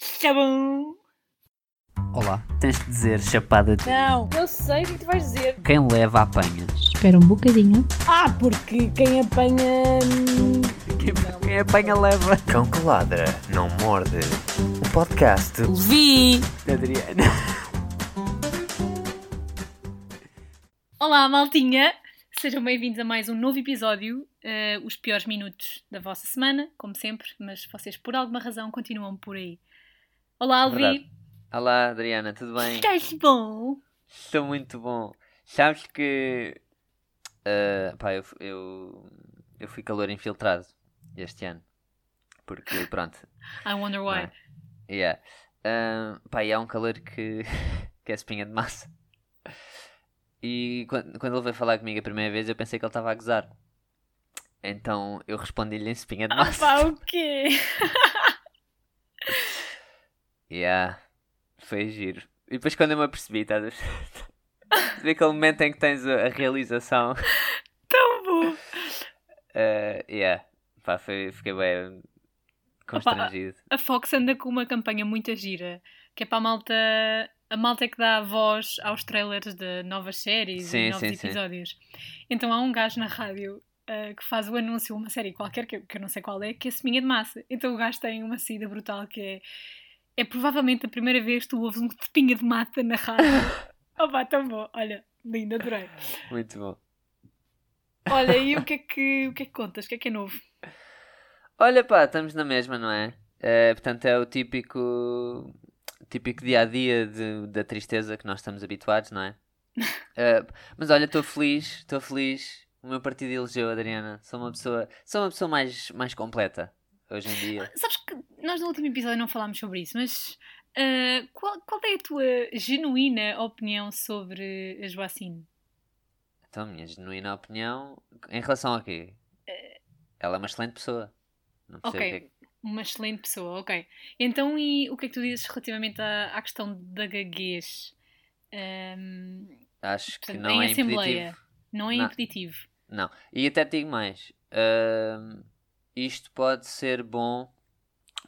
Está bom? Olá, tens de dizer chapada de Não, eu sei o que tu vais dizer. quem leva apanha. Espera um bocadinho. Ah, porque quem apanha. Quem, quem apanha leva. Cão que ladra, não morde. O podcast Vi! Adriana. Olá, maltinha! Sejam bem-vindos a mais um novo episódio. eh, os piores minutos da vossa semana, como sempre, mas vocês por alguma razão continuam por aí. Olá, Alvi! Verdade. Olá, Adriana, tudo bem? Estás bom? Estou muito bom. Sabes que. ah, pá, eu, eu, eu fui calor infiltrado este ano. Porque, pronto. I wonder why. É? Yeah. Ah, pá, e há um calor que, que é espinha de massa. E quando, quando ele veio falar comigo a primeira vez, eu pensei que ele estava a gozar. Então eu respondi-lhe em espinha de Ah, massa. pá, o quê? Yeah, foi giro. E depois quando eu me apercebi, estás a ver? Aquele momento em que tens a, realização. Tão bom! Uh, yeah, pá, foi, fiquei bem constrangido. A Fox anda com uma campanha muito gira, que é para a malta. A malta é que dá voz aos trailers de novas séries Sim, e novos sim, sim. episódios. Então há um gajo na rádio ah, que faz o anúncio de uma série qualquer, que eu, que eu não sei qual é, que é Seminha de Massa. Então o gajo tem uma saída brutal que é. É provavelmente a primeira vez que tu ouves um tepinha de mata na rádio. oh pá, tão bom. Olha, lindo, adorei. Muito bom. Olha, e o que é que, o que, é que contas? O que é que é novo? Olha pá, estamos na mesma, não é? Eh, portanto, é o típico, típico dia a dia de- da tristeza que nós estamos habituados, não é? Eh, mas olha, estou feliz, estou feliz. O meu partido elegeu, Adriana. Sou uma pessoa, sou uma pessoa mais, mais completa hoje em dia. Sabes que nós no último episódio não falámos sobre isso, mas ah, qual, qual é a tua genuína opinião sobre a Joacine? Então, a minha genuína opinião, em relação a quê? Ela é uma excelente pessoa. Não sei o que é Ok, que- uma excelente pessoa, ok. Então, e o que é que tu dizes relativamente à, à questão da gaguez? Ahm, Acho que não em é assembleia, impeditivo. não é Não. impeditivo. Não. E até te digo mais. Isto pode ser bom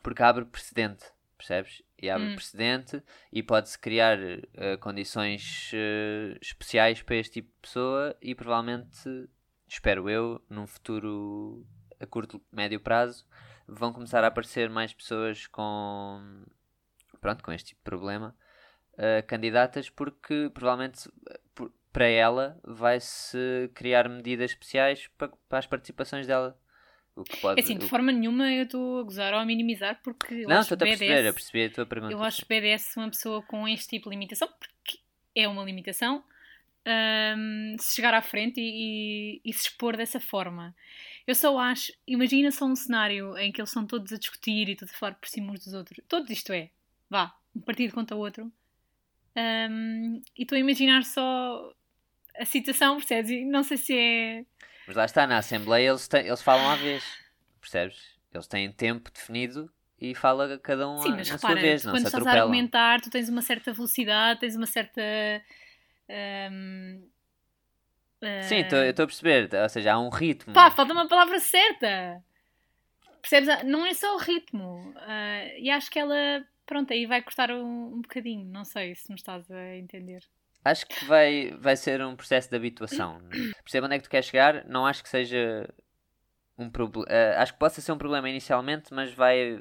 porque abre precedente, percebes? E abre Hum. precedente e pode-se criar eh, condições eh, especiais para este tipo de pessoa e provavelmente, espero eu, num futuro a curto, médio prazo, vão começar a aparecer mais pessoas com, pronto, com este tipo de problema eh, candidatas porque provavelmente por- para ela vai-se criar medidas especiais para, para as participações dela. O que pode, É assim, de o- forma nenhuma eu estou a gozar ou a minimizar, porque eu Não, acho estou a perceber, BDS eu percebi a tua pergunta. Eu acho BDS uma pessoa com este tipo de limitação, porque é uma limitação, hum, se chegar à frente e, e- e se expor dessa forma. Eu só acho, imagina só um cenário em que eles são todos a discutir e todos a falar por cima uns dos outros. Todos isto é, vá, um partido contra o outro. Hum, e estou a imaginar só a situação, percebes? E não sei se é. Mas lá está, na Assembleia eles, têm- eles falam à vez, percebes? Eles têm tempo definido e fala cada um Sim, mas na repara, sua vez, não quando se estás a atropelam. argumentar, tu tens uma certa velocidade, tens uma certa. hum, Sim, eh, tô- eu estou a perceber, ou seja, há um ritmo. Pá, falta uma palavra certa. Percebes? Ah, Não é só o ritmo. Ah, e acho que ela, pronto, aí vai cortar um, um bocadinho. Não sei se me estás a entender. Acho que vai, vai ser um processo de habituação. Percebe onde é que tu queres chegar? Não acho que seja um problema. acho que possa ser um problema inicialmente, mas vai,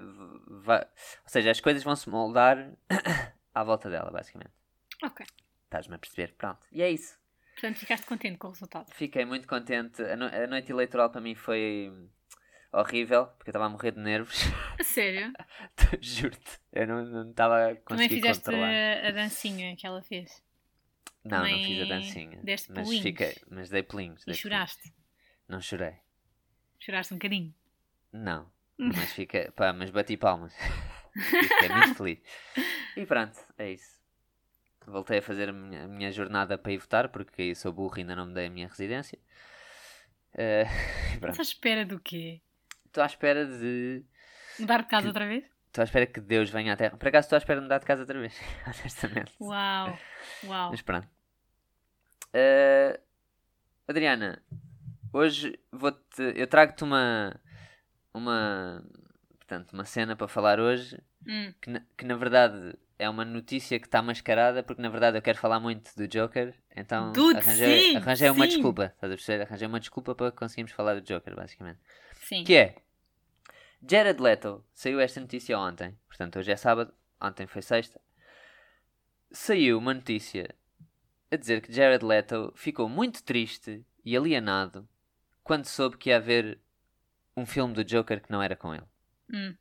vai. Ou seja, as coisas vão se moldar à volta dela, basicamente. Ok. Estás-me a perceber? Pronto. E é isso. Portanto, ficaste contente com o resultado. Fiquei muito contente. A, no- a noite eleitoral para mim foi horrível, porque eu estava a morrer de nervos. A sério? Juro-te. Eu não estava a Também conseguir fizeste controlar. a, a dancinha que ela fez. Não, não fiz a dancinha. deste mas pulinhos. fiquei, mas dei pulinhos. E dei pulinhos. choraste. Não chorei. Choraste um bocadinho. Não. Mas fiquei, pá, mas bati palmas. fiquei muito feliz. E pronto, é isso. Voltei a fazer a minha, a minha jornada para ir votar, porque sou burro e ainda não me dei a minha residência. Pronto. Estás à espera do quê? Estou à espera de. Mudar de casa Que- outra vez? Estou à espera que Deus venha à Terra. Por acaso estou à espera de mudar de casa outra vez. Honestamente. Uau! Uau! Mas pronto. Eh, Adriana, hoje vou-te. Eu trago-te uma. Uma. portanto, uma cena para falar hoje Hum, que, na- que na verdade é uma notícia que está mascarada, porque na verdade eu quero falar muito do Joker, então Dude, arranjei, sim, arranjei uma sim. desculpa, estás a perceber? Arranjei uma desculpa para conseguirmos falar do Joker, basicamente. sim. Que é Jared Leto, saiu esta notícia ontem, portanto hoje é sábado, ontem foi sexta. Saiu uma notícia a dizer que Jared Leto ficou muito triste e alienado quando soube que ia haver um filme do Joker que não era com ele. Hum.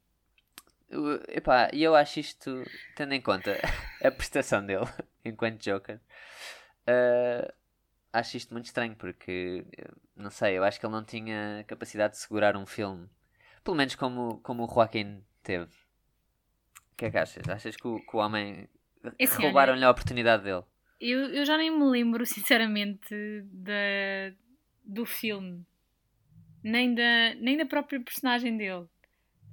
Epá, e eu acho isto, tendo em conta a prestação dele enquanto Joker, eh, acho isto muito estranho porque, eh, não sei, eu acho que ele não tinha capacidade de segurar um filme, pelo menos como, como o Joaquin teve. O que é que achas? Achas que o, que o homem É assim, roubaram-lhe a oportunidade dele? Eu, eu já nem me lembro, sinceramente, da, do filme, nem da, nem da própria personagem dele.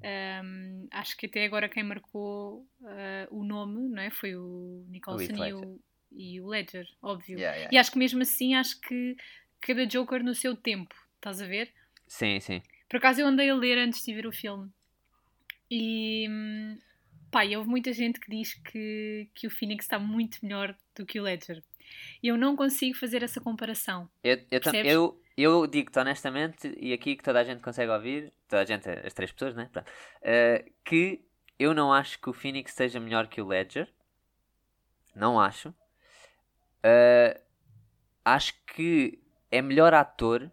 Ahm, acho que até agora quem marcou ah, o nome não é? foi o Nicholson Heath e o, e o Ledger, óbvio. Yeah, yeah. E acho que mesmo assim, acho que cada Joker no seu tempo, estás a ver? Sim, sim. Por acaso eu andei a ler antes de ver o filme. E pá, e houve muita gente que diz que, que o Phoenix está muito melhor do que o Ledger. E eu não consigo fazer essa comparação. Eu, eu, eu, eu digo-te honestamente, e aqui que toda a gente consegue ouvir, toda a gente, as três pessoas, né? Pronto, eh, que eu não acho que o Phoenix seja melhor que o Ledger. Não acho. Eh, acho que é melhor ator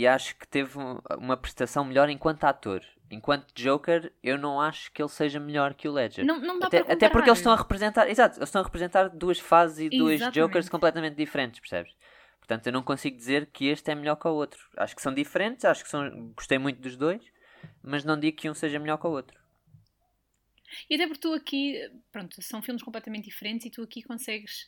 e acho que teve um- uma prestação melhor enquanto ator. Enquanto Joker, eu não acho que ele seja melhor que o Ledger. Não, não dá Até, até porque eles estão a representar, exato, eles estão a representar duas fases e dois Exatamente. Jokers completamente diferentes, percebes? Portanto, eu não consigo dizer que este é melhor que o outro. Acho que são diferentes, acho que são, gostei muito dos dois, mas não digo que um seja melhor que o outro. E até porque tu aqui, pronto, são filmes completamente diferentes e tu aqui consegues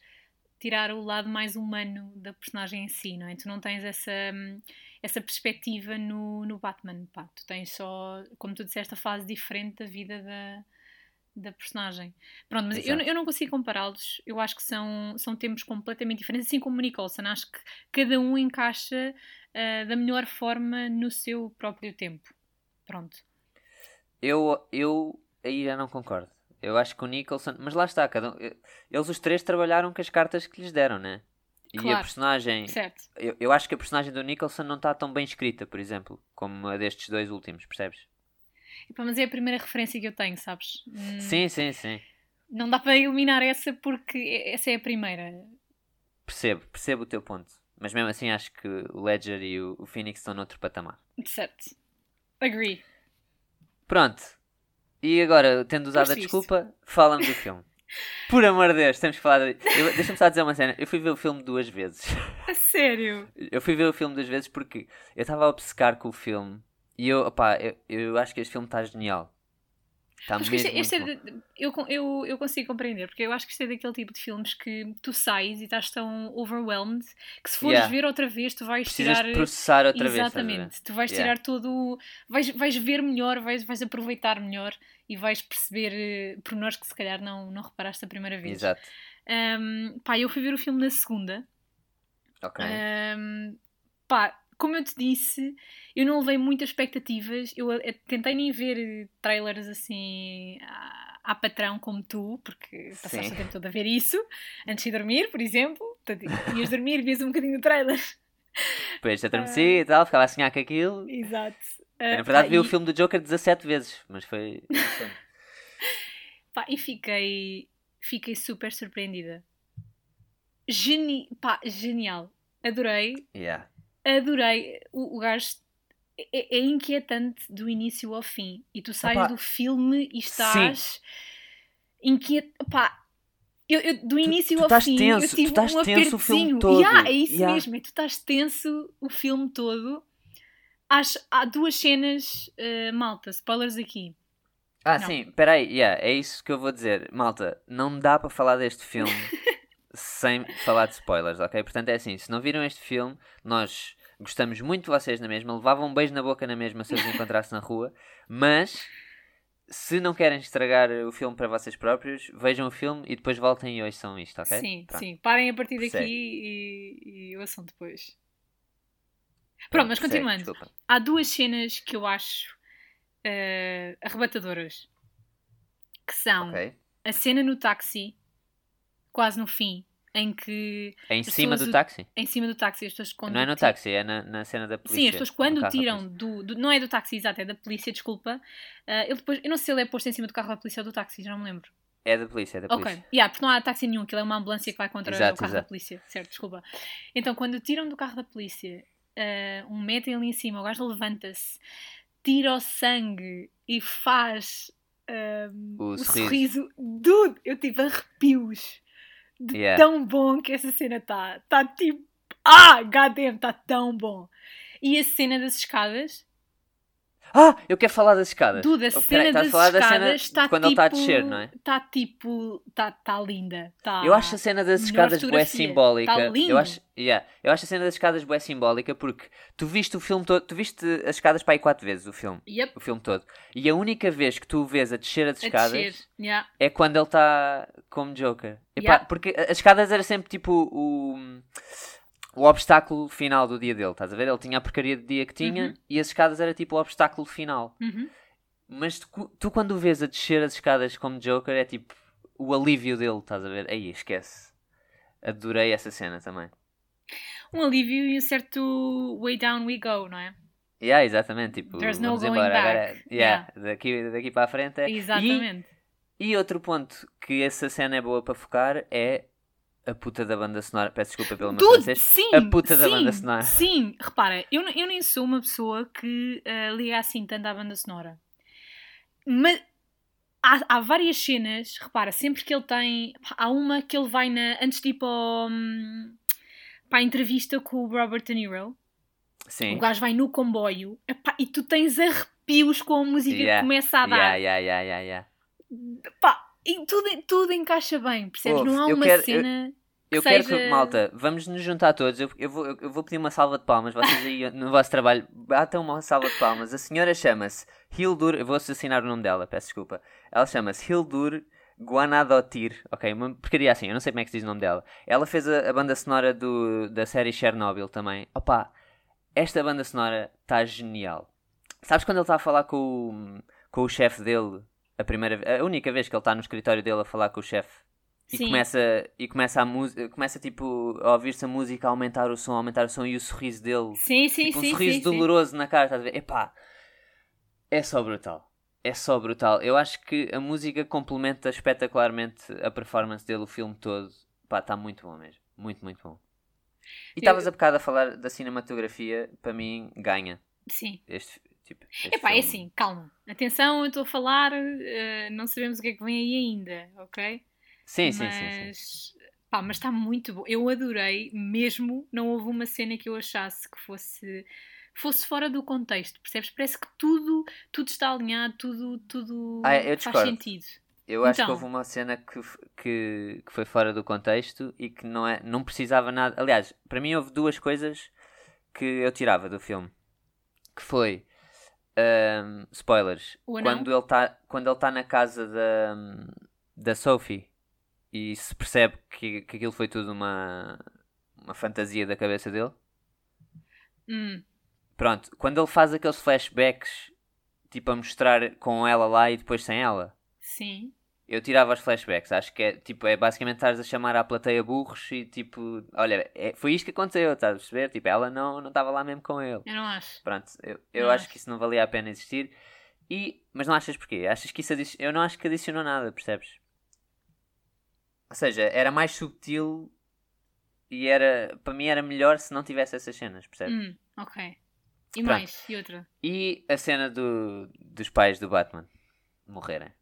tirar o lado mais humano da personagem em si, não é? Tu não tens essa, hum, essa perspectiva no, no Batman, pá. Tu tens só, como tu disseste, a fase diferente da vida da, da personagem. Pronto, mas eu, eu não consigo compará-los. Eu acho que são, são tempos completamente diferentes, assim como o Nicholson. Acho que cada um encaixa ah, da melhor forma no seu próprio tempo. Pronto. Eu, eu aí já não concordo. Eu acho que o Nicholson, mas lá está, cada um, eles os três trabalharam com as cartas que lhes deram, né? E a Claro. personagem, Certo. eu, eu acho que a personagem do Nicholson não está tão bem escrita, por exemplo, como a destes dois últimos, percebes? Mas é a primeira referência que eu tenho, sabes? Hum, Sim, sim, sim. Não dá para eliminar essa porque essa é a primeira. Percebo, percebo o teu ponto. Mas mesmo assim acho que o Ledger e o Phoenix estão noutro patamar. Certo. Agree. Pronto. E agora, tendo usado a Foste visto. desculpa, fala-me do filme. Por amor de Deus, temos que falar. De... Deixa-me só dizer uma cena. Eu fui ver o filme duas vezes. A sério? Eu fui ver o filme duas vezes porque eu estava a obcecar com o filme e eu, opá, eu, eu acho que este filme está genial. Está Mas mesmo isto, é- é de- eu, eu, eu consigo compreender, porque eu acho que isto é daquele tipo de filmes que tu sais e estás tão overwhelmed que se fores Yeah. ver outra vez tu vais Precisas tirar. processar outra vez. a ver? Exatamente. Tu vais Yeah. tirar todo. Vais, vais ver melhor, vais, vais aproveitar melhor e vais perceber eh, pormenores que se calhar não, não reparaste a primeira vez. Exato. Um, pá, eu fui ver o filme na segunda. Ok. Um, pá, como eu te disse, eu não levei muitas expectativas. Eu, eh, tentei nem ver eh, trailers assim à, à patrão como tu, porque passaste Sim. o tempo todo a ver isso antes de dormir, por exemplo. Portanto, ias dormir, vias um bocadinho de trailer. Depois adormeci e tal, ficava a sonhar com aquilo. Exato. Eu, Ah, na verdade pá, vi o e- filme do Joker 17 vezes, mas foi. Pá, e fiquei, fiquei super surpreendida. Geni pá, genial. Adorei. yeah. adorei. O, o gajo é, é inquietante do início ao fim. E tu sais Opa, do filme e estás inquieto. Pá, eu, eu- do início tu ao estás fim tenso, eu tu tive estás um tenso o filme todo. Yeah, é isso Yeah. mesmo, é tu estás tenso o filme todo. Acho, há duas cenas, eh, malta, spoilers aqui. Ah, Não. sim, peraí, yeah, é isso que eu vou dizer. Malta, não dá para falar deste filme sem falar de spoilers, ok? Portanto, é assim: se não viram este filme, nós gostamos muito de vocês na mesma, levavam um beijo na boca na mesma se vos encontrasse na rua, mas se não querem estragar o filme para vocês próprios, vejam o filme e depois voltem e ouçam isto, ok? Sim, Pronto. sim. Parem a partir daqui e, e ouçam depois. Pronto, mas continuando. há duas cenas que eu acho eh, arrebatadoras. Que são Ok. a cena no táxi, quase no fim, em que É em cima do táxi? em cima do táxi as pessoas quando Não é no táxi, é na, na cena da polícia. Sim, as pessoas quando da tiram do, do- Não é do táxi, exato, é da polícia, desculpa. ah, ele depois, eu não sei se ele é posto em cima do carro da polícia ou do táxi, já não me lembro. É da polícia, é da Ok, polícia. yeah, porque não há táxi nenhum, aquilo é uma ambulância que vai contra Exato, o carro da exato. polícia, certo, desculpa. Então, quando tiram do carro da polícia, ah, um metem ali em cima, o gajo levanta-se, tira o sangue e faz ah, O o, sorriso. sorriso. Dude, eu tive arrepios de Yeah. tão bom que essa cena está. Está tipo. Ah, goddamn, está tão bom. E a cena das escadas, Ah, eu quero falar das escadas. Dude, a Oh, cena das falar da cena escadas está quando ele tipo... está a descer, não é? Está tipo... Está tá linda. Tá... Eu acho a cena das escadas bué fotografia. simbólica. Tá lindo. eu, acho, yeah, eu acho a cena das escadas bué simbólica porque tu viste o filme todo, tu viste as escadas para aí quatro vezes o filme, Yep, o filme todo. E a única vez que tu o vês a descer as escadas descer. Yeah. é quando ele está como Joker. Epá, Yeah. Porque as escadas era sempre tipo o, o obstáculo final do dia dele, estás a ver? Ele tinha a porcaria de dia que tinha Uhum. e as escadas era tipo o obstáculo final. Uhum. Mas tu, tu quando o vês a descer as escadas como Joker é tipo o alívio dele, estás a ver? Aí, esquece. Adorei essa cena também. Um alívio e um certo way down we go, não é? Yeah, exatamente. Tipo, There's no going embora. back. Agora, yeah, Daqui, daqui para a frente é. Exatamente. E, e outro ponto que essa cena é boa para focar é a puta da banda sonora. Peço desculpa pelo meu francês. sim, a puta da sim, banda sonora. Sim, repara, eu, eu nem sou uma pessoa que ah, liga assim tanto à banda sonora. Mas há, há várias cenas, repara, sempre que ele tem. Há uma que ele vai na. Antes de ir para, o, hum, para a entrevista com o Robert De Niro, Sim. o gajo vai no comboio epá, e tu tens arrepios com a música Yeah, que começa a dar. Yeah, yeah, yeah, yeah, yeah. Pá, e tudo, tudo encaixa bem, percebes? Ouve, Não há eu uma quero- eu- cena. Eu que quero que, malta, vamos nos juntar todos. Eu, eu vou, eu vou pedir uma salva de palmas. Vocês aí no vosso trabalho batam uma salva de palmas. A senhora chama-se Hildur. Eu vou assassinar o nome dela, peço desculpa. Ela chama-se Hildur Guanadotir. Ok, uma porcaria assim, eu não sei como é que se diz o nome dela. Ela fez a, a banda sonora do, da série Chernobyl também. Opa, esta banda sonora está genial. Sabes quando ele está a falar com o, com o chefe dele? A, primeira, a única vez que ele está no escritório dele a falar com o chefe e Sim. começa, e começa a música, começa tipo a ouvir-se a música, a aumentar o som, a aumentar o som e o sorriso dele, Sim, sim, tipo um sim. sorriso sim, sim. doloroso na cara, estás a ver? Epá, é só brutal. É só brutal. Eu acho que a música complementa espetacularmente a performance dele, o filme todo. Pá, está muito bom mesmo. Muito, muito bom. E estavas Eu- a bocado a falar da cinematografia, para mim, ganha Sim. este tipo. Este Epá, é assim, calma. Atenção, eu estou a falar, eh, não sabemos o que é que vem aí ainda, ok? Sim, sim, sim, sim. mas, Pá, mas está muito bom. Eu adorei, mesmo não houve uma cena que eu achasse que fosse, fosse fora do contexto, percebes? Parece que tudo, tudo está alinhado, tudo, tudo Ah, faz sentido. Eu acho que Então. houve uma cena que, que, que foi fora do contexto e que não, é, não precisava nada. Aliás, para mim houve duas coisas que eu tirava do filme. Que foi ahm, spoilers. Quando ele está quando ele tá na casa da, da Sophie e se percebe que, que aquilo foi tudo uma, uma fantasia da cabeça dele. Hum, Pronto, quando ele faz aqueles flashbacks tipo a mostrar com ela lá e depois sem ela. sim. Eu tirava os flashbacks, acho que é tipo, é basicamente estares a chamar à plateia burros e tipo, olha, é- foi isto que aconteceu, estás a perceber? Tipo, ela não não estava lá mesmo com ele. Eu não acho. Pronto, eu, eu acho acho. que isso não valia a pena existir. E, mas não achas porquê? Achas que isso adi- eu não acho que adicionou nada, percebes? Ou seja, era mais subtil e era, para mim era melhor se não tivesse essas cenas, percebes? Hum, ok. E Pronto. mais? E outra? E a cena do, dos pais do Batman morrerem.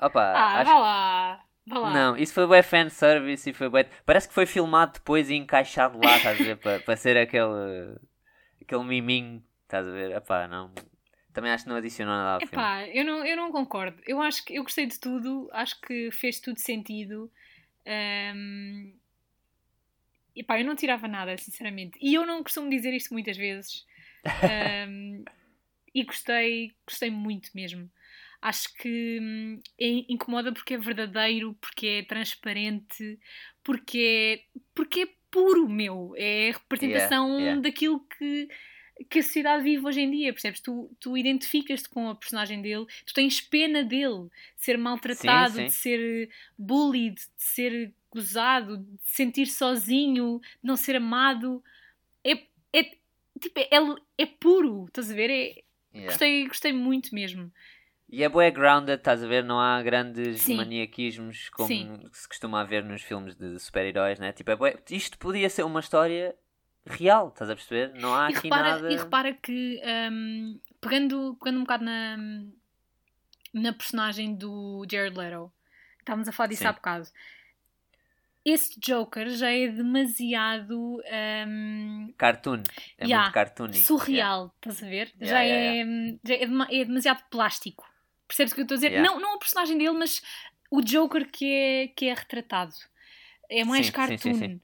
Opa, Ah, acho vá lá. Vá lá. Não, isso foi bué fanservice e foi bué... Parece que foi filmado depois e encaixado lá, estás a ver? Para, ser aquele... Aquele miminho, estás a ver? Epá, não... Também acho que não adicionou nada ao filme. Epá, eu não, eu não concordo. Eu acho que eu gostei de tudo, acho que fez tudo sentido. Ahm, Epá, eu não tirava nada, sinceramente. E eu não costumo dizer isto muitas vezes. Ahm, e gostei, gostei muito mesmo. Acho que hum, é- incomoda porque é verdadeiro, porque é transparente, porque é, porque é puro, meu. É a representação Yeah, yeah. daquilo que, que a sociedade vive hoje em dia, percebes? Tu, tu identificas-te com a personagem dele, tu tens pena dele de ser maltratado, Sim, sim. de ser bullied, de ser gozado, de sentir sozinho, de não ser amado. É, é, tipo, é, é puro, estás a ver? É, Yeah. gostei, gostei muito mesmo. E é bué grounded, estás a ver? Não há grandes Sim. maniaquismos como Sim. se costuma ver nos filmes de super-heróis, né? Tipo, é bué... isto podia ser uma história real, estás a perceber? Não há e, aqui repara, nada. e repara que, hum, pegando, pegando um bocado na, na personagem do Jared Leto, estávamos a falar disso Sim. há bocado. Esse Joker já é demasiado hum, Cartoon. É Yeah. muito cartoony. surreal, estás a ver? Yeah, já, yeah, é, hum, já é, dema- é demasiado plástico. Percebes o que eu estou a dizer? Yeah. Não, não a personagem dele, mas o Joker que é, que é retratado. É mais Sim, cartoon. sim, sim.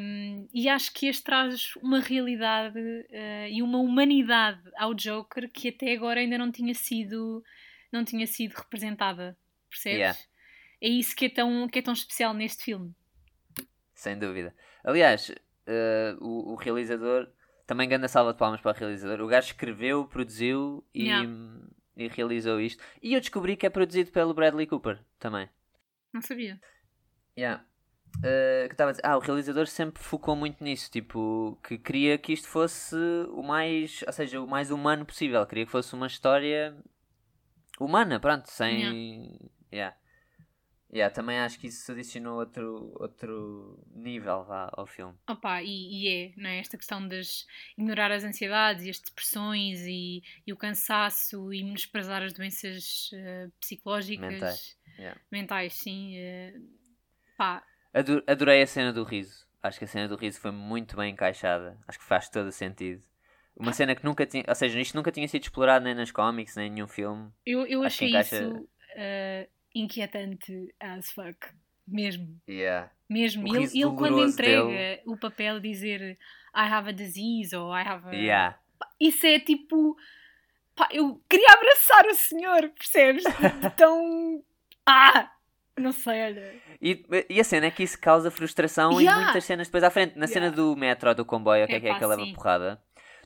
Um, e acho que este traz uma realidade uh, e uma humanidade ao Joker que até agora ainda não tinha sido não tinha sido representada percebes? Yeah. é isso que é, tão, que é tão especial neste filme Sem dúvida. Aliás, eh, o, o realizador, também grande salva de palmas para o realizador. O gajo escreveu, produziu e, Yeah. E realizou isto. E eu descobri que é produzido pelo Bradley Cooper também. não sabia Yeah. Uh, que estava ah, o realizador sempre focou muito nisso, tipo, que queria que isto fosse o mais, ou seja, o mais humano possível, queria que fosse uma história humana, pronto, sem. Yeah. Yeah, também acho que isso adicionou outro, outro nível vá, ao filme. Opa, e, e é, não é? Esta questão de ignorar as ansiedades e as depressões e, e o cansaço e menosprezar as doenças eh, psicológicas Mentais, yeah. mentais, sim eh, pá, Ado- Adorei a cena do riso. Acho que a cena do riso foi muito bem encaixada. Acho que faz todo o sentido. Uma cena que nunca tinha. Ou seja, isto nunca tinha sido explorado nem nas cómics, nem em nenhum filme. Eu, eu Acho que achei encaixa- isso eh, inquietante as fuck. Mesmo. Yeah. Mesmo. Ele, ele quando entrega dele. o papel dizer I have a disease ou I have a. Yeah. Isso é tipo. Pá, eu queria abraçar o senhor, percebes? De tão. Ah! Não sei, olha. E, e a cena é que isso causa frustração Yeah. em muitas cenas depois à frente. Na cena Yeah. do metro ou do comboio, o que é que é que ele leva porrada?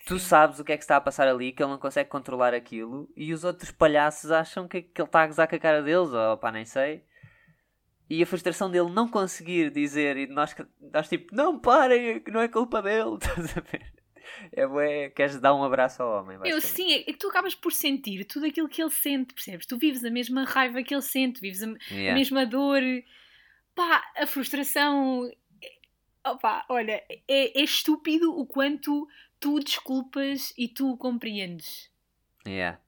Tu sabes o que é que está a passar ali, que ele não consegue controlar aquilo, e os outros palhaços acham que, que ele está a gozar com a cara deles, ou pá, nem sei. E a frustração dele não conseguir dizer, e nós, nós tipo, não parem, que não é culpa dele, estás a ver? É bué, queres dar um abraço ao homem, Eu sim, é que tu acabas por sentir tudo aquilo que ele sente, percebes? Tu vives a mesma raiva que ele sente, vives a, a Yeah. mesma dor. Pá, a frustração. é- Opá, olha, é, é estúpido o quanto tu desculpas e tu o compreendes. Yeah.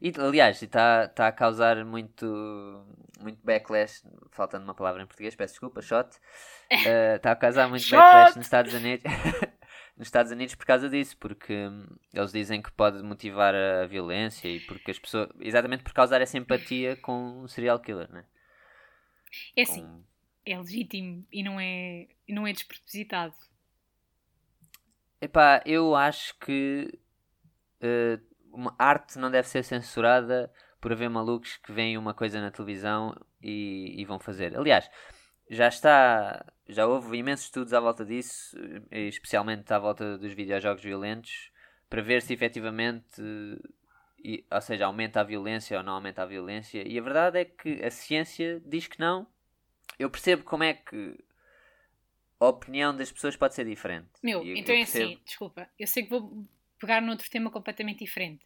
E, aliás, está tá a causar muito, muito backlash, faltando uma palavra em português, peço desculpa, shot. Está a causar muito backlash nos Estados Unidos. nos Estados Unidos por causa disso, porque hum, eles dizem que pode motivar a violência e porque as pessoas. Exatamente por causar essa empatia com um serial killer, né? É assim, Com- é legítimo e não é, não é despropositado. Epá, eu acho que eh, uma arte não deve ser censurada por haver malucos que veem uma coisa na televisão e, e vão fazer. Aliás, já está, já houve imensos estudos à volta disso, eh, especialmente à volta dos videojogos violentos, para ver se efetivamente, e- ou seja, aumenta a violência ou não aumenta a violência. E a verdade é que a ciência diz que não. Eu percebo como é que a opinião das pessoas pode ser diferente. Meu, eu então é percebo- assim, desculpa, eu sei que vou pegar noutro tema completamente diferente,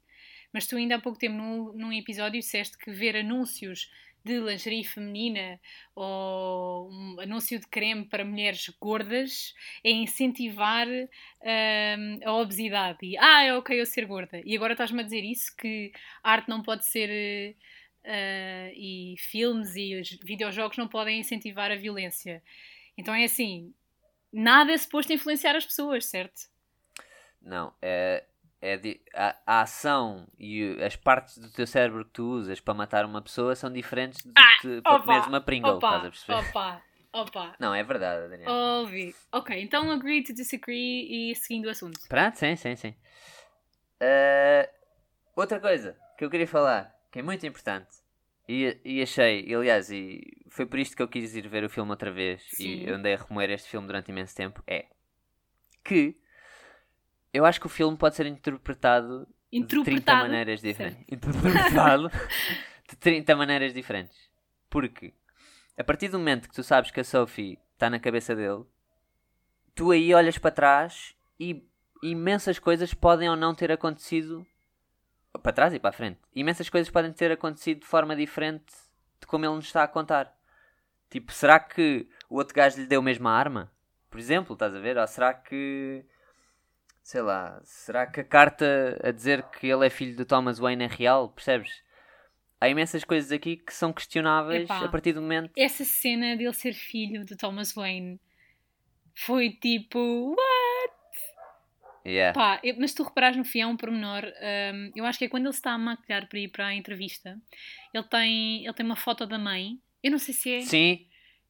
mas tu ainda há pouco tempo num, num episódio disseste que ver anúncios de lingerie feminina ou um anúncio de creme para mulheres gordas é incentivar hum, a obesidade. E ah, é ok eu ser gorda. E agora estás-me a dizer isso que arte não pode ser eh, e filmes e os videojogos não podem incentivar a violência. Então é assim nada é suposto influenciar as pessoas, certo? Não, é, é di- a, a ação e as partes do teu cérebro que tu usas para matar uma pessoa são diferentes do Ah, que para opa, comeres uma Pringle, estás Opa, a perceber? opa, opa. Não, é verdade, Daniel. Ouvi. Ok, então agree to disagree e seguindo o assunto. Pronto, sim, sim, sim. Eh, outra coisa que eu queria falar, que é muito importante, e, e achei, e, aliás, e foi por isto que eu quis ir ver o filme outra vez, Sim. e eu andei a remoer este filme durante imenso tempo, é que eu acho que o filme pode ser interpretado, de 30 Interpretado. maneiras diferentes. Interpretado de 30 maneiras diferentes. Porque a partir do momento que tu sabes que a Sophie está na cabeça dele, tu aí olhas para trás e imensas coisas podem ou não ter acontecido para trás e para a frente. Imensas coisas podem ter acontecido de forma diferente de como ele nos está a contar. Tipo, será que o outro gajo lhe deu mesmo a arma? Por exemplo, estás a ver? Ou será que. Sei lá. Será que a carta a dizer que ele é filho do Thomas Wayne é real? Percebes? Há imensas coisas aqui que são questionáveis Epá. a partir do momento. Essa cena dele ser filho de Thomas Wayne foi tipo. What? Yeah. Pá, eu- mas tu reparares no fim, há um pormenor. hum, eu acho que é quando ele se está a maquilhar para ir para a entrevista. Ele tem, ele tem uma foto da mãe. Eu não sei se é. Sim,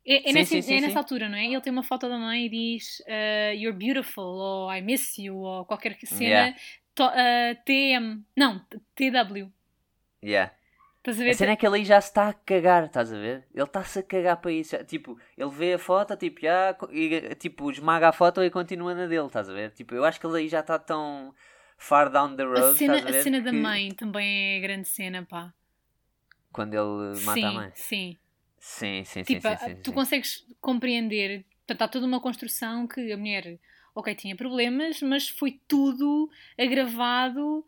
É, é Sim, nessa, sim, sim, é nessa altura, não é? Ele tem uma foto da mãe e diz uh, You're beautiful, ou I miss you, ou qualquer cena. Yeah. to- uh, TM. Não, TW. yeah. Estás a A ver? cena é que ele aí já se está a cagar, estás a ver? Ele está-se a cagar para isso. Tipo, ele vê a foto, tipo, já, e, tipo, esmaga a foto e continua na dele, estás a ver? Tipo, eu acho que ele aí já está tão far down the road, A cena, a a cena da que- mãe também é grande cena, pá. Quando ele mata sim, a mãe. sim. Sim, sim, sim, Tipo, sim, sim, tu sim. consegues compreender. Portanto, há toda uma construção que a mulher, ok, tinha problemas, mas foi tudo agravado,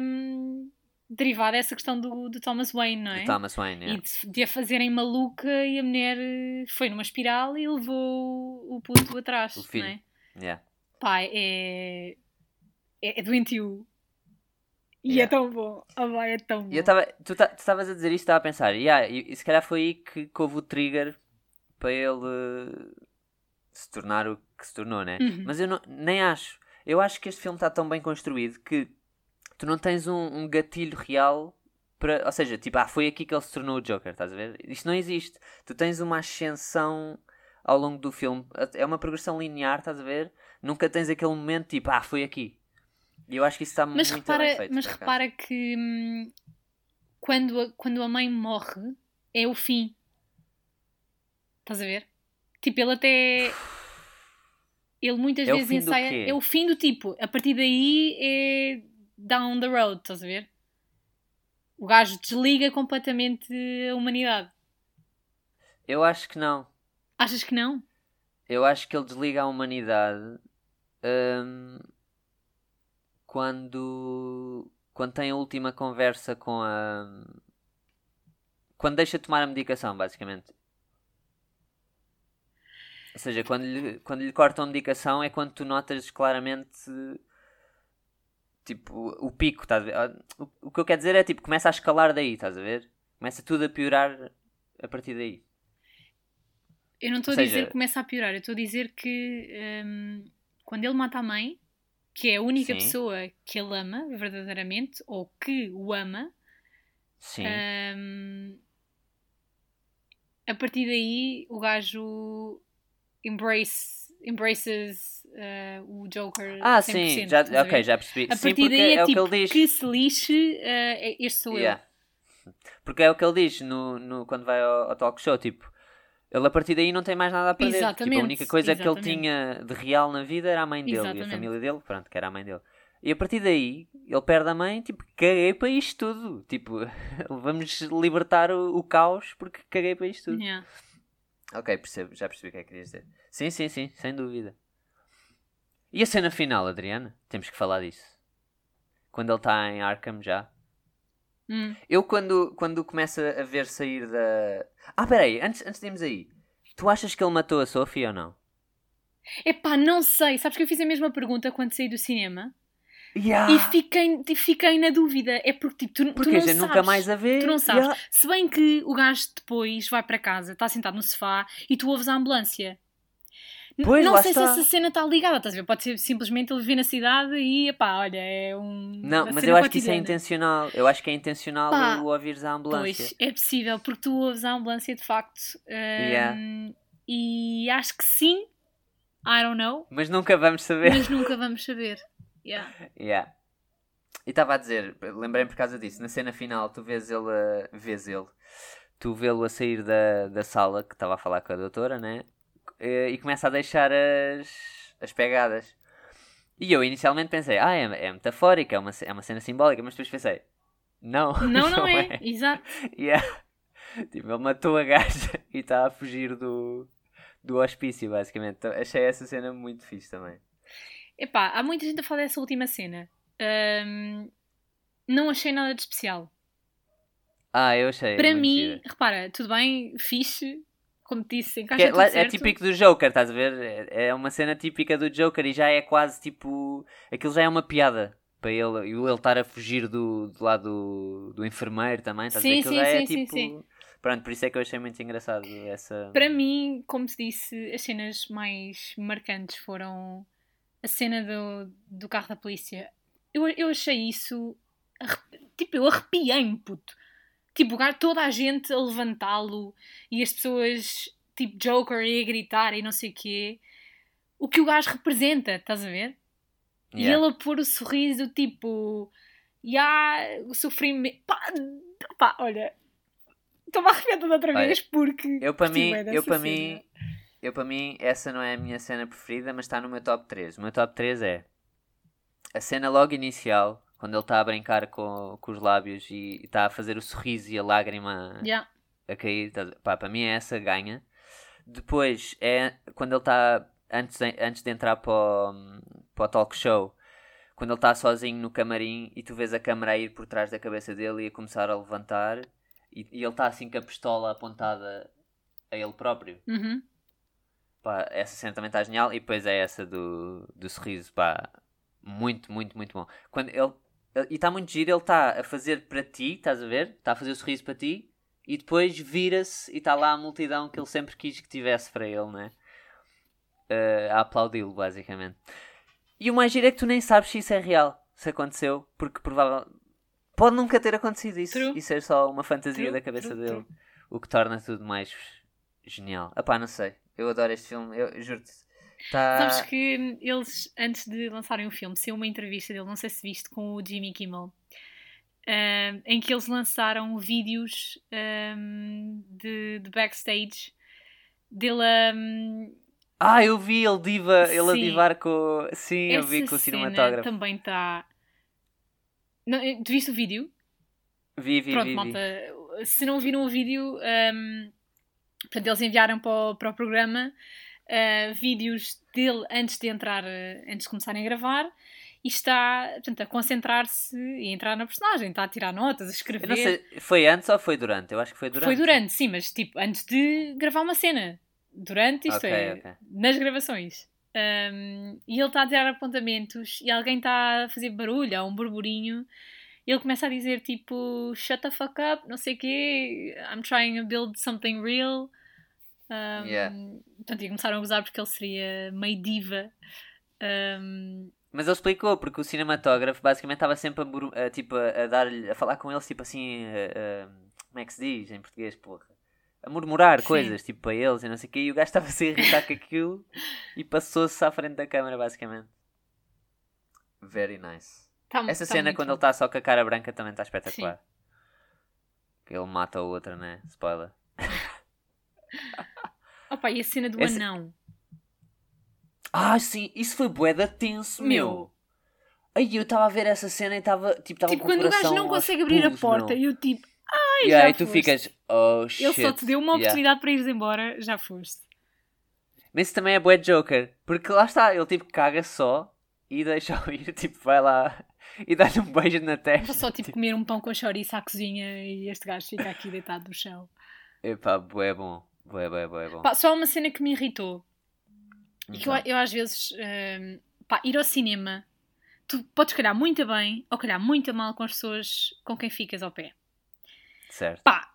hum, derivado dessa questão do, do Thomas Wayne, não é? Do Thomas Wayne, E yeah. de, de a fazerem maluca e a mulher eh, foi numa espiral e levou o, puto atrás, O filho. não é? yeah. Pá, é, é, é doentio. E Yeah. é tão bom. Ah, vai, é tão bom. E eu estava, tu ta- tu estavas a dizer isto, estava a pensar, yeah, e, e se calhar foi aí que, que houve o trigger para ele eh, se tornar o que se tornou, né? Uhum. Mas eu não- nem acho. Eu acho que este filme está tão bem construído que tu não tens um, um gatilho real para. Ou seja, tipo, ah, foi aqui que ele se tornou o Joker, estás a ver? Isto não existe. Tu tens uma ascensão ao longo do filme. É uma progressão linear, estás a ver? Nunca tens aquele momento tipo, ah, foi aqui. E eu acho que isso está Mas muito repara, bem feito. mas acaso. repara que hum, quando, a, quando a mãe morre é o fim. Estás a ver? Tipo, ele até. Ele muitas É vezes ensaia. É o fim do tipo. A partir daí é down the road, estás a ver? O gajo desliga completamente a humanidade. Eu acho que não. Achas que não? Eu acho que ele desliga a humanidade hum, quando, quando tem a última conversa com a. Quando deixa de tomar a medicação, basicamente. Ou seja, quando lhe, quando lhe cortam a medicação é quando tu notas claramente tipo o pico, estás a ver? Ah, O, o que eu quero dizer é tipo, começa a escalar daí, estás a ver? Começa tudo a piorar a partir daí. Eu não estou a Ou dizer seja- que começa a piorar, eu estou a dizer que hum, quando ele mata a mãe, que é a única Sim. pessoa que ele ama verdadeiramente, ou que o ama, Sim. hum, a partir daí o gajo embrace, embraces uh, o Joker. Ah, 100%, sim, já, ok, já percebi. A sim, partir daí é, é, o tipo que ele diz. que se lixe, uh, é- este sou Yeah. Porque é o que ele diz no, no, quando vai ao, ao talk show, tipo, ele a partir daí não tem mais nada a perder. Tipo, Exatamente, a única coisa que ele exatamente. tinha de real na vida era a mãe dele e Exatamente. a família dele, pronto, que era a mãe dele. E a partir daí, ele perde a mãe, tipo, caguei para isto tudo. Tipo, vamos libertar o, o caos porque caguei para isto eu. tudo. Yeah. Ok, percebo, já percebi o que é que querias dizer. Sim, sim, sim, sem dúvida. E a cena final, Adriana? Temos que falar disso. Quando ele está em Arkham já. Hum. Eu quando, quando começo a ver sair da. Ah, peraí, antes, antes de irmos aí. Tu achas que ele matou a Sophie ou não? Epá, não sei. Sabes que eu fiz a mesma pergunta quando saí do cinema Yeah. e fiquei, e fiquei na dúvida. É porque tipo, tu, tu Porque não a gente sabes. nunca mais a vê. Tu não sabes. Yeah. Se bem que o gajo depois vai para casa, está sentado no sofá e tu ouves a ambulância. Pois, não sei está. se essa cena está ligada, estás a ver? Pode ser simplesmente ele viver na cidade e, epá, olha, é um. Não, mas eu acho que isso é intencional. Eu acho que é intencional Pá, o ouvires a ambulância. Pois, é possível, porque tu ouves a ambulância de facto. hum, Yeah. E acho que sim, I don't know, Mas nunca vamos saber. mas nunca vamos saber. Yeah. Yeah. E estava a dizer, lembrei-me por causa disso, na cena final tu vês ele, a- vês ele, tu vê-lo a sair da, da sala que estava a falar com a doutora, né? E, e começa a deixar as, as pegadas. E eu inicialmente pensei, ah, é, é metafórica, é uma, é uma cena simbólica, mas depois pensei, não, Não, não é. Exato. Yeah. Tipo, ele matou a gaja e está a fugir do, do hospício, basicamente. Então, achei essa cena muito fixe também. Epá, há muita gente a falar dessa última cena. Ahm, não achei nada de especial. Ah, eu achei. Para mim, gira. repara, tudo bem, fixe, como te disse, Que encaixa é, tudo é certo. típico do Joker, estás a ver? É, é uma cena típica do Joker e já é quase tipo. Aquilo já é uma piada para ele. E ele estar a fugir do, do lado do, do enfermeiro também, estás a ver? Sim, Aquilo sim, já é sim, sim, tipo. sim. Pronto, por isso é que eu achei muito engraçado essa. Para mim, como te disse, as cenas mais marcantes foram a cena do, do carro da polícia. Eu, eu achei isso. Tipo, eu arrepiei-me, puto. Tipo, toda a gente a levantá-lo e as pessoas, tipo, Joker e a gritar e não sei o quê. O que o gajo representa, estás a ver? E Yeah. ele a pôr o sorriso, tipo, e há o sofrimento. Pá, pá, olha, estou-me a arrepiar toda outra Olha, vez porque. Eu para mim, eu para mim, eu para mim, essa não é a minha cena preferida, mas está no meu top 3. O meu top 3 é a cena logo inicial, quando ele está a brincar com, com os lábios e está a fazer o sorriso e a lágrima Yeah. a cair. tá- Pá, para mim é essa ganha. Depois é quando ele está antes, de- antes de entrar para o, para o talk show. Quando ele está sozinho no camarim e tu vês a câmera a ir por trás da cabeça dele e a começar a levantar e, e ele está assim com a pistola apontada a ele próprio. Uhum. Pá, essa cena também está genial. E depois é essa do, do sorriso. Pá, muito, muito, muito bom. Quando ele, ele- e está muito giro, ele está a fazer para ti, estás a ver? Está a fazer o sorriso para ti. E depois vira-se e está lá a multidão que ele sempre quis que tivesse para ele, né? Eh, a aplaudi-lo, basicamente. E o mais giro é que tu nem sabes se isso é real, se aconteceu, porque provavelmente pode nunca ter acontecido isso True. e ser só uma fantasia True, da cabeça true, dele, o que torna tudo mais genial. Epá, não sei, eu adoro este filme, eu juro-te. Tá... Sabes que eles, antes de lançarem o filme, saiu uma entrevista dele, não sei se viste, com o Jimmy Kimmel, em que eles lançaram vídeos ahm, de, de backstage dele a. Ah, eu vi ele diva, ele a Sim. divar com. Sim, eu vi essa com o cinematógrafo. também está. Eh, tu viste o vídeo? Vi, vi, Pronto, vi, vi. malta, se não viram o vídeo, ahm, portanto, eles enviaram para o, para o programa ah, vídeos dele antes de entrar, ah, antes de começarem a gravar, e está portanto, a concentrar-se e a entrar na personagem, está a tirar notas, a escrever. não sei, foi antes ou foi durante? Eu acho que foi durante. Foi durante, sim, mas tipo, antes de gravar uma cena. Durante, isto Ok, é, ok. nas gravações. Um, e ele está a tirar apontamentos e alguém está a fazer barulho, há um burburinho. E ele começa a dizer tipo, shut the fuck up, não sei o quê, I'm trying to build something real. Um, Yeah. Portanto, e começaram a gozar porque ele seria meio diva. Um, Mas ele explicou, porque o cinematógrafo basicamente estava sempre a, a, tipo, a, a dar-lhe, a falar com eles, tipo assim, a- como é que se diz em português, porra? A murmurar Sim. coisas, tipo, para eles e não sei o quê, e o gajo estava a se irritar com aquilo e passou-se à frente da câmara, basicamente. Very nice. Tá- Essa tá cena, quando bom. ele está só com a cara branca, também está espetacular. Que ele mata a outra, né? Spoiler. Opa, e a cena do Esse- anão? Ah, sim, isso foi bué tenso, meu. Meu. Aí eu estava a ver essa cena e estava tipo, tava Tipo, quando o gajo não consegue abrir a pulos, porta meu. e eu tipo, ai, E aí já tu foste. ficas, oh shit. Ele só te deu uma Yeah. oportunidade para ires embora, já foste. Mas isso também é bué Joker. Porque lá está, ele tipo caga só e deixa-o ir, tipo, vai lá e dá-lhe um beijo na Vou testa. só tipo comer um pão com chouriço à cozinha e este gajo fica aqui deitado no chão. Epá, bué bom. Bué, bué, bué bom. Pá, só uma cena que me irritou. E que eu, Então, eu às vezes, hum, pá, ir ao cinema, tu podes calhar muito bem ou calhar muito mal com as pessoas com quem ficas ao pé. certo. Pá,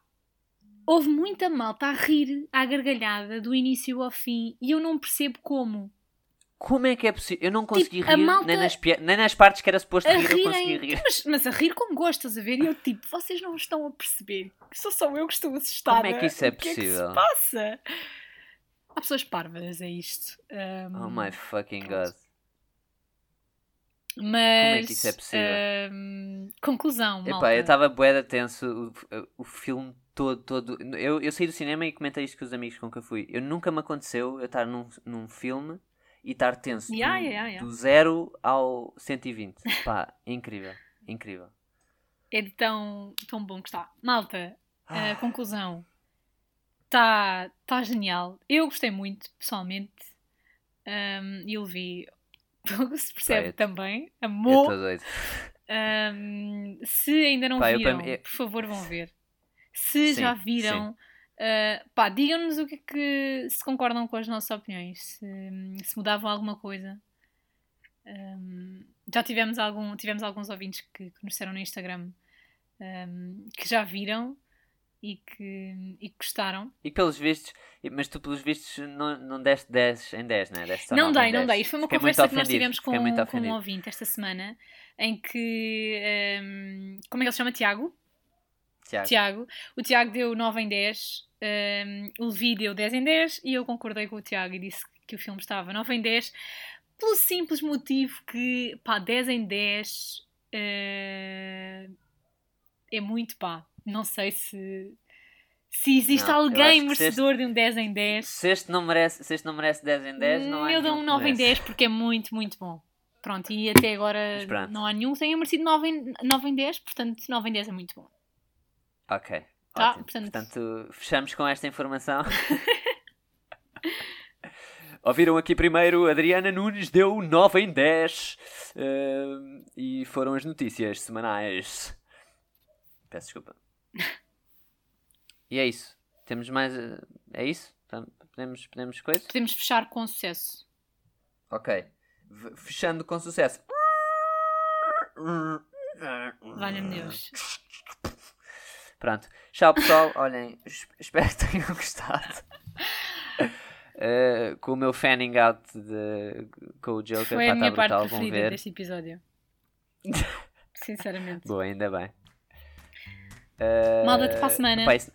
houve muita malta a rir à gargalhada do início ao fim e eu não percebo como. Como é que é possível? Eu não consegui Tipo, rir, malta- nem, nas pia- nem nas partes que era suposto rir, eu consegui rirem, rir. mas, mas a rir com gosto, estás a ver? E eu tipo, vocês não estão a perceber sou só eu que estou assustada. Como é que isso é O que é que possível? se passa? Há pessoas parvas, é isto. Um, Oh my fucking god. Mas. é que isso é possível? um, conclusão, malta. Epá, eu estava de tenso o, o filme todo, todo. Eu, eu saí do cinema e comentei isto com os amigos com que eu fui. Eu nunca me aconteceu eu estar num, num filme e estar tenso Yeah, do, yeah, yeah. do 0 ao 120. Pá, incrível, incrível. É de tão, tão bom que está. Malta, Ah. a conclusão. Está tá genial. Eu gostei muito, pessoalmente. Um, e Levi, se percebe eu- também, Eu amou. doido. Um, se ainda não Pá, eu viram, mim- eu- por favor vão ver. Se Sim, já viram, uh, pá, digam-nos o que é que se concordam com as nossas opiniões, se, se mudavam alguma coisa. Um, já tivemos, algum, tivemos alguns ouvintes que, que nos disseram no Instagram um, que já viram e que, e que gostaram. E pelos vistos, mas tu pelos vistos não, não deste 10 em 10, né? Deste não 9 em dei, não 10. dei. Isto foi uma Fiquei conversa que nós tivemos com, com um ouvinte esta semana em que. um, como é que ele se chama? Tiago? Tiago. Tiago. O Tiago deu 9 em 10, um, o Levi deu 10 em 10 e eu concordei com o Tiago e disse que o filme estava 9 em 10 pelo simples motivo que, pá, 10 em 10 eh, é muito, pá. Não sei se, se existe Não, alguém merecedor de um 10 em 10. Se este não merece, se este não merece 10 em 10, não eu dou um que 9 em merece. 10 porque é muito, muito bom. Pronto, e até agora não há nenhum que tenha merecido 9 em, 9 em 10, portanto 9 em 10 é muito bom. Ok. Tá, portanto- portanto... fechamos com esta informação. Ouviram aqui primeiro, Adriana Nunes deu 9 em 10. eh, e foram as notícias semanais. Peço desculpa. E é isso. Temos mais. eh, É isso? Tam- Podemos, podemos coisa? Podemos fechar com sucesso. Ok. Fechando com sucesso. Valha-me Deus. Pronto. Tchau, pessoal. Olhem, es- espero que tenham gostado. Uh, com o meu fanning out de, com o Joker. Foi a minha tá parte brutal, vão preferida deste episódio. Sinceramente. Boa, ainda bem. Uh, Malta, até para a semana. isso-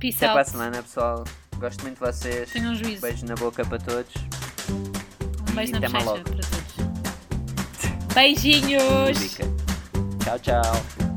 Peace até out. para a semana, pessoal. Gosto muito de vocês. Tenham um juízo. Beijo na boca para todos. Um beijo na até mais bochecha para todos. Beijinhos! Tchau, tchau.